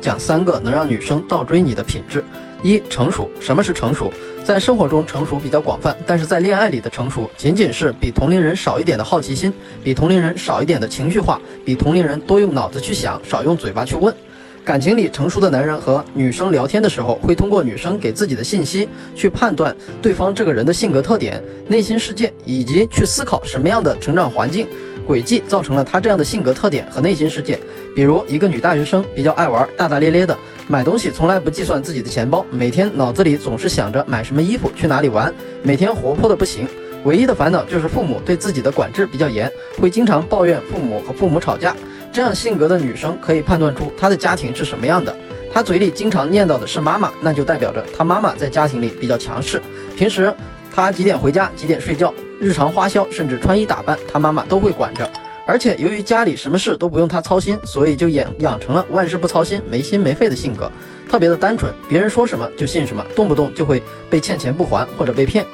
讲三个能让女生倒追你的品质：一、成熟。什么是成熟？在生活中，成熟比较广泛，但是在恋爱里的成熟，仅仅是比同龄人少一点的好奇心，比同龄人少一点的情绪化，比同龄人多用脑子去想，少用嘴巴去问。感情里成熟的男人和女生聊天的时候，会通过女生给自己的信息去判断对方这个人的性格特点、内心世界，以及去思考什么样的成长环境。轨迹造成了他这样的性格特点和内心世界。比如，一个女大学生比较爱玩，大大咧咧的，买东西从来不计算自己的钱包，每天脑子里总是想着买什么衣服、去哪里玩，每天活泼的不行。唯一的烦恼就是父母对自己的管制比较严，会经常抱怨父母和父母吵架。这样性格的女生可以判断出她的家庭是什么样的。她嘴里经常念叨的是妈妈，那就代表着她妈妈在家庭里比较强势。平时她几点回家，几点睡觉。日常花销甚至穿衣打扮，她妈妈都会管着。而且由于家里什么事都不用他操心，所以就养养成了万事不操心、没心没肺的性格，特别的单纯。别人说什么就信什么，动不动就会被欠钱不还或者被骗。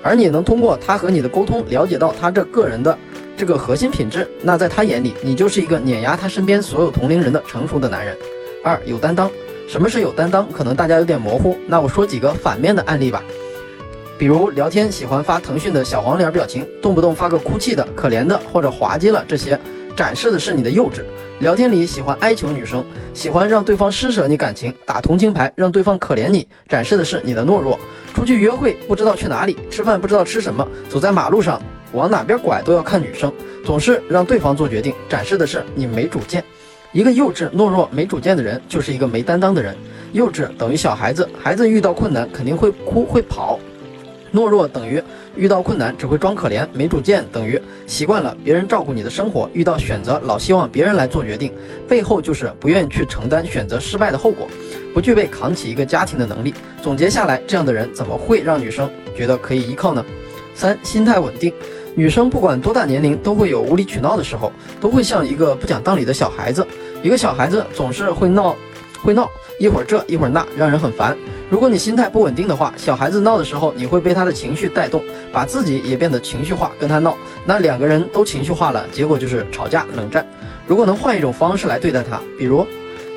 而你能通过他和你的沟通了解到他这个人的这个核心品质，那在他眼里，你就是一个碾压他身边所有同龄人的成熟的男人。二有担当，什么是有担当？可能大家有点模糊，那我说几个反面的案例吧。比如聊天喜欢发腾讯的小黄脸表情，动不动发个哭泣的、可怜的或者滑稽了，这些展示的是你的幼稚。聊天里喜欢哀求女生，喜欢让对方施舍你感情，打同情牌让对方可怜你，展示的是你的懦弱。出去约会不知道去哪里，吃饭不知道吃什么，走在马路上往哪边拐都要看女生，总是让对方做决定，展示的是你没主见。一个幼稚、懦弱、没主见的人，就是一个没担当的人。幼稚等于小孩子，孩子遇到困难肯定会哭会跑。懦弱等于遇到困难只会装可怜，没主见等于习惯了别人照顾你的生活，遇到选择老希望别人来做决定，背后就是不愿意去承担选择失败的后果，不具备扛起一个家庭的能力。总结下来，这样的人怎么会让女生觉得可以依靠呢？三、心态稳定，女生不管多大年龄都会有无理取闹的时候，都会像一个不讲道理的小孩子，一个小孩子总是会闹，会闹一会儿这一会儿那，让人很烦。如果你心态不稳定的话，小孩子闹的时候，你会被他的情绪带动，把自己也变得情绪化，跟他闹，那两个人都情绪化了，结果就是吵架、冷战。如果能换一种方式来对待他，比如，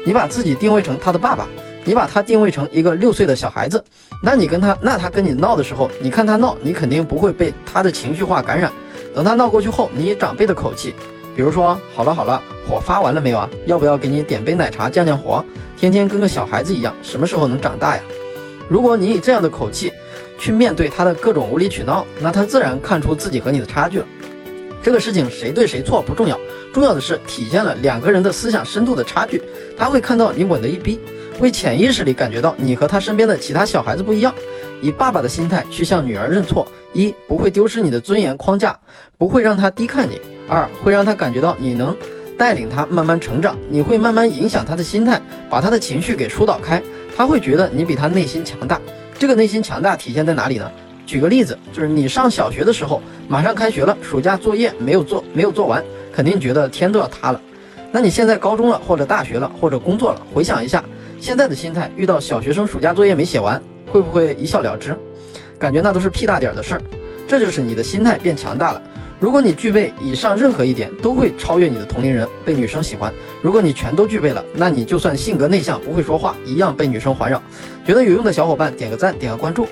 你把自己定位成他的爸爸，你把他定位成一个六岁的小孩子，那你跟他，那他跟你闹的时候，你看他闹，你肯定不会被他的情绪化感染。等他闹过去后，你以长辈的口气，比如说，好了好了，火发完了没有啊？要不要给你点杯奶茶降降火？天天跟个小孩子一样，什么时候能长大呀？如果你以这样的口气去面对他的各种无理取闹，那他自然看出自己和你的差距了。这个事情谁对谁错不重要，重要的是体现了两个人的思想深度的差距。他会看到你稳得一逼，会潜意识里感觉到你和他身边的其他小孩子不一样。以爸爸的心态去向女儿认错，一不会丢失你的尊严框架，不会让他低看你；二会让他感觉到你能带领他慢慢成长，你会慢慢影响他的心态，把他的情绪给疏导开。他会觉得你比他内心强大，这个内心强大体现在哪里呢？举个例子，就是你上小学的时候，马上开学了，暑假作业没有做，没有做完，肯定觉得天都要塌了。那你现在高中了，或者大学了，或者工作了，回想一下现在的心态，遇到小学生暑假作业没写完，会不会一笑了之？感觉那都是屁大点儿的事儿。这就是你的心态变强大了。如果你具备以上任何一点，都会超越你的同龄人，被女生喜欢。如果你全都具备了，那你就算性格内向，不会说话，一样被女生环绕。觉得有用的小伙伴，点个赞，点个关注。